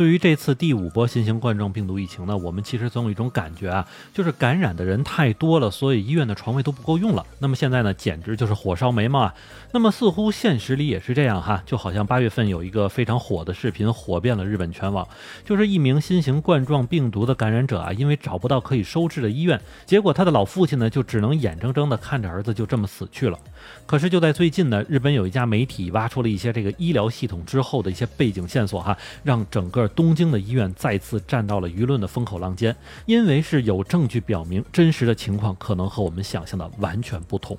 对于这次第五波新型冠状病毒疫情呢，我们其实总有一种感觉啊，就是感染的人太多了，所以医院的床位都不够用了。那么现在呢，简直就是火烧眉毛啊！那么似乎现实里也是这样哈，就好像八月份有一个非常火的视频，火遍了日本全网，就是一名新型冠状病毒的感染者啊，因为找不到可以收治的医院，结果他的老父亲呢，就只能眼睁睁地看着儿子就这么死去了。可是就在最近呢，日本有一家媒体挖出了一些这个医疗系统之后的一些背景线索哈，让整个东京的医院再次站到了舆论的风口浪尖，因为是有证据表明真实的情况可能和我们想象的完全不同。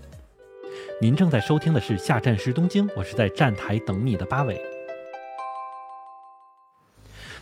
您正在收听的是下站时东京，我是在站台等你的八尾。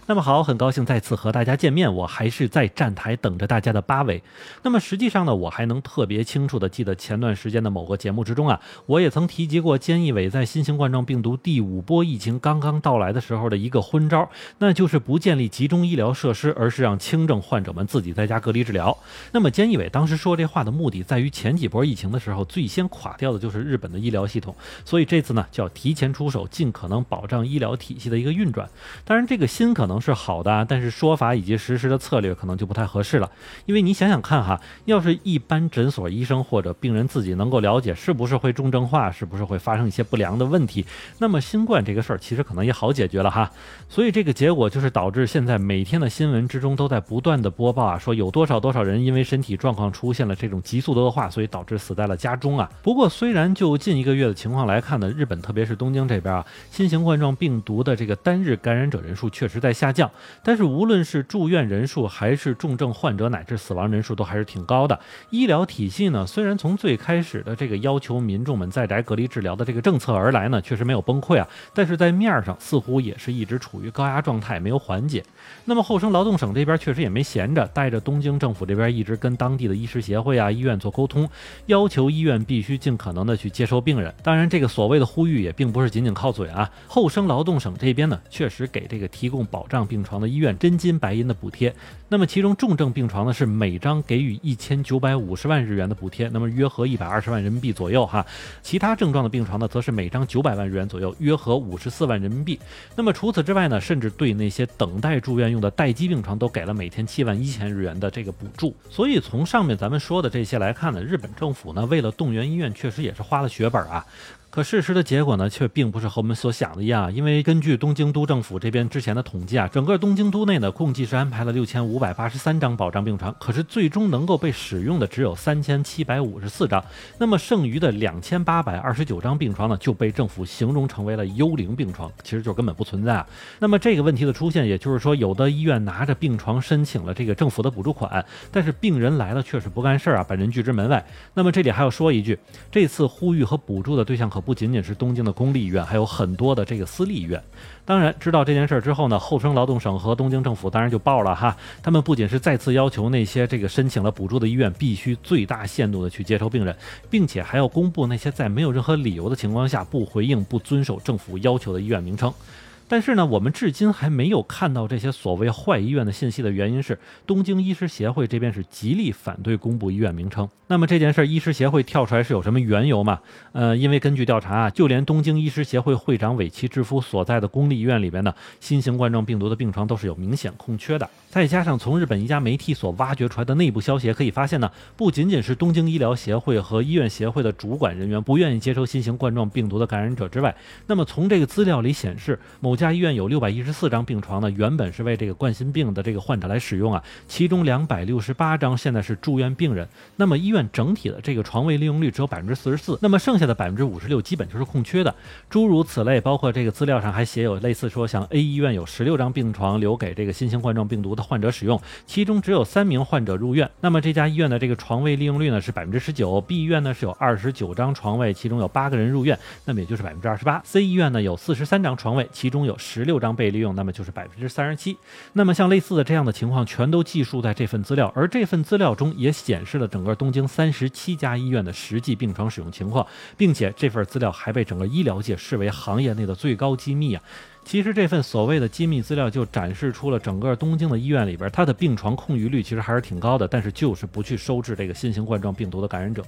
那么好，很高兴再次和大家见面，我还是在站台等着大家的八尾。那么实际上呢，我还能特别清楚的记得前段时间的某个节目之中啊，我也曾提及过菅义伟在新型冠状病毒第五波疫情刚刚到来的时候的一个昏招，那就是不建立集中医疗设施，而是让轻症患者们自己在家隔离治疗。那么菅义伟当时说这话的目的在于前几波疫情的时候，最先垮掉的就是日本的医疗系统，所以这次呢就要提前出手，尽可能保障医疗体系的一个运转。当然，这个心可能。是好的，但是说法以及实施的策略可能就不太合适了。因为你想想看哈，要是一般诊所医生或者病人自己能够了解是不是会重症化，是不是会发生一些不良的问题，那么新冠这个事儿其实可能也好解决了哈。所以这个结果就是导致现在每天的新闻之中都在不断的播报啊，说有多少多少人因为身体状况出现了这种急速的恶化，所以导致死在了家中啊。不过虽然就近一个月的情况来看呢，日本特别是东京这边啊，新型冠状病毒的这个单日感染者人数确实在下。降，但是无论是住院人数，还是重症患者乃至死亡人数，都还是挺高的。医疗体系呢，虽然从最开始的这个要求民众们在宅隔离治疗的这个政策而来呢，确实没有崩溃啊，但是在面上似乎也是一直处于高压状态，没有缓解。那么后生劳动省这边确实也没闲着，带着东京政府这边一直跟当地的医师协会啊、医院做沟通，要求医院必须尽可能的去接收病人。当然，这个所谓的呼吁也并不是仅仅靠嘴啊。后生劳动省这边呢，确实给这个提供保障。病床的医院真金白银的补贴，那么其中重症病床呢是每张给予一千九百五十万日元的补贴，那么约合一百二十万人民币左右哈。其他症状的病床呢，则是每张九百万日元左右，约合五十四万人民币。那么除此之外呢，甚至对那些等待住院用的待机病床都给了每天七万一千日元的这个补助。所以从上面咱们说的这些来看呢，日本政府呢为了动员医院，确实也是花了血本啊。可事实的结果呢，却并不是和我们所想的一样。因为根据东京都政府这边之前的统计啊，整个东京都内呢，共计是安排了六千五百八十三张保障病床，可是最终能够被使用的只有三千七百五十四张。那么剩余的两千八百二十九张病床呢，就被政府形容成为了幽灵病床，其实就根本不存在啊。那么这个问题的出现，也就是说，有的医院拿着病床申请了这个政府的补助款，但是病人来了却是不干事儿啊，把人拒之门外。那么这里还要说一句，这次呼吁和补助的对象可不。不仅仅是东京的公立医院，还有很多的这个私立医院。当然，知道这件事儿之后呢，厚生劳动省和东京政府当然就报了哈。他们不仅是再次要求那些这个申请了补助的医院必须最大限度的去接收病人，并且还要公布那些在没有任何理由的情况下不回应、不遵守政府要求的医院名称。但是呢，我们至今还没有看到这些所谓坏医院的信息的原因是，东京医师协会这边是极力反对公布医院名称。那么这件事，医师协会跳出来是有什么缘由吗？呃，因为根据调查啊，就连东京医师协会会长尾崎之夫所在的公立医院里边呢，新型冠状病毒的病床都是有明显空缺的。再加上从日本一家媒体所挖掘出来的内部消息也可以发现呢，不仅仅是东京医疗协会和医院协会的主管人员不愿意接收新型冠状病毒的感染者之外，那么从这个资料里显示，某这家医院有六百一十四张病床呢，原本是为这个冠心病的这个患者来使用啊，其中两百六十八张现在是住院病人，那么医院整体的这个床位利用率只有百分之四十四，那么剩下的百分之五十六基本就是空缺的，诸如此类，包括这个资料上还写有类似说，像 A 医院有十六张病床留给这个新型冠状病毒的患者使用，其中只有三名患者入院，那么这家医院的这个床位利用率呢是百分之十九，B 医院呢是有二十九张床位，其中有八个人入院，那么也就是百分之二十八，C 医院呢有四十三张床位，其中有十。六张被利用，那么就是百分之三十七。那么像类似的这样的情况，全都记述在这份资料，而这份资料中也显示了整个东京三十七家医院的实际病床使用情况，并且这份资料还被整个医疗界视为行业内的最高机密啊。其实这份所谓的机密资料就展示出了整个东京的医院里边，它的病床空余率其实还是挺高的，但是就是不去收治这个新型冠状病毒的感染者。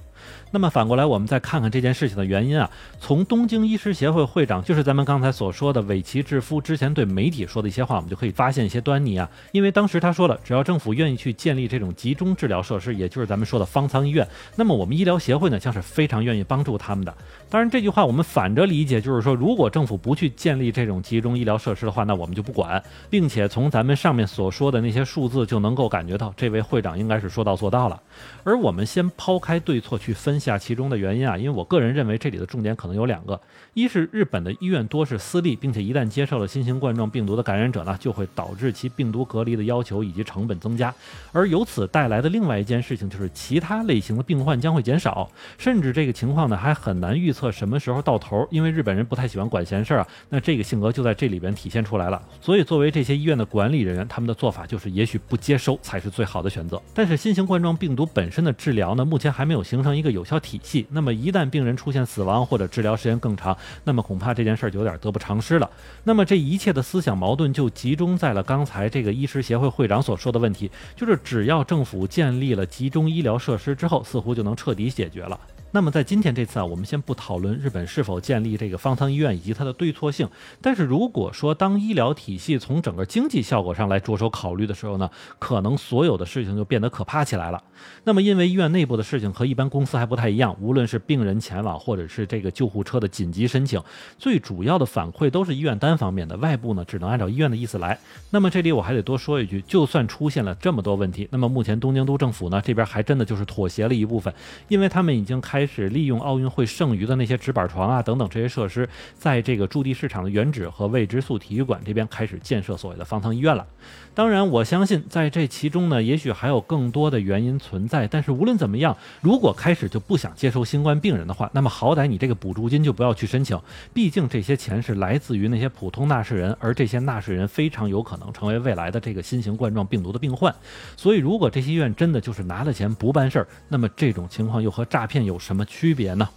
那么反过来，我们再看看这件事情的原因啊，从东京医师协会会长，就是咱们刚才所说的尾崎智夫之前对媒体说的一些话，我们就可以发现一些端倪啊。因为当时他说了，只要政府愿意去建立这种集中治疗设施，也就是咱们说的方舱医院，那么我们医疗协会呢将是非常愿意帮助他们的。当然，这句话我们反着理解，就是说，如果政府不去建立这种集中医疗设施的话，那我们就不管，并且从咱们上面所说的那些数字就能够感觉到，这位会长应该是说到做到了。而我们先抛开对错去分下其中的原因啊，因为我个人认为这里的重点可能有两个：一是日本的医院多是私立，并且一旦接受了新型冠状病毒的感染者呢，就会导致其病毒隔离的要求以及成本增加，而由此带来的另外一件事情就是其他类型的病患将会减少，甚至这个情况呢还很难预测什么时候到头，因为日本人不太喜欢管闲事儿啊，那这个性格就在这里边体现出来了。所以作为这些医院的管理人员，他们的做法就是也许不接收才是最好的选择。但是新型冠状病毒本身的治疗呢，目前还没有形成一个有效体系。那么一旦病人出现死亡或者治疗时间更长，那么恐怕这件事儿就有点得不偿失了。那么这一切的思想矛盾就集中在了刚才这个医师协会会长所说的问题，就是只要政府建立了集中医疗设施之后，似乎就能彻底解决了。那么在今天这次啊，我们先不讨论日本是否建立这个方舱医院以及它的对错性。但是如果说当医疗体系从整个经济效果上来着手考虑的时候呢，可能所有的事情就变得可怕起来了。那么因为医院内部的事情和一般公司还不太一样，无论是病人前往或者是这个救护车的紧急申请，最主要的反馈都是医院单方面的，外部呢只能按照医院的意思来。那么这里我还得多说一句，就算出现了这么多问题，那么目前东京都政府呢这边还真的就是妥协了一部分，因为他们已经开。开始利用奥运会剩余的那些纸板床啊等等这些设施，在这个驻地市场的原址和未知数体育馆这边开始建设所谓的方舱医院了。当然，我相信在这其中呢，也许还有更多的原因存在。但是无论怎么样，如果开始就不想接收新冠病人的话，那么好歹你这个补助金就不要去申请，毕竟这些钱是来自于那些普通纳税人，而这些纳税人非常有可能成为未来的这个新型冠状病毒的病患。所以，如果这些医院真的就是拿了钱不办事儿，那么这种情况又和诈骗有什么区别呢？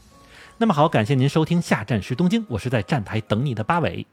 那么好，感谢您收听下站是东京，我是在站台等你的八尾。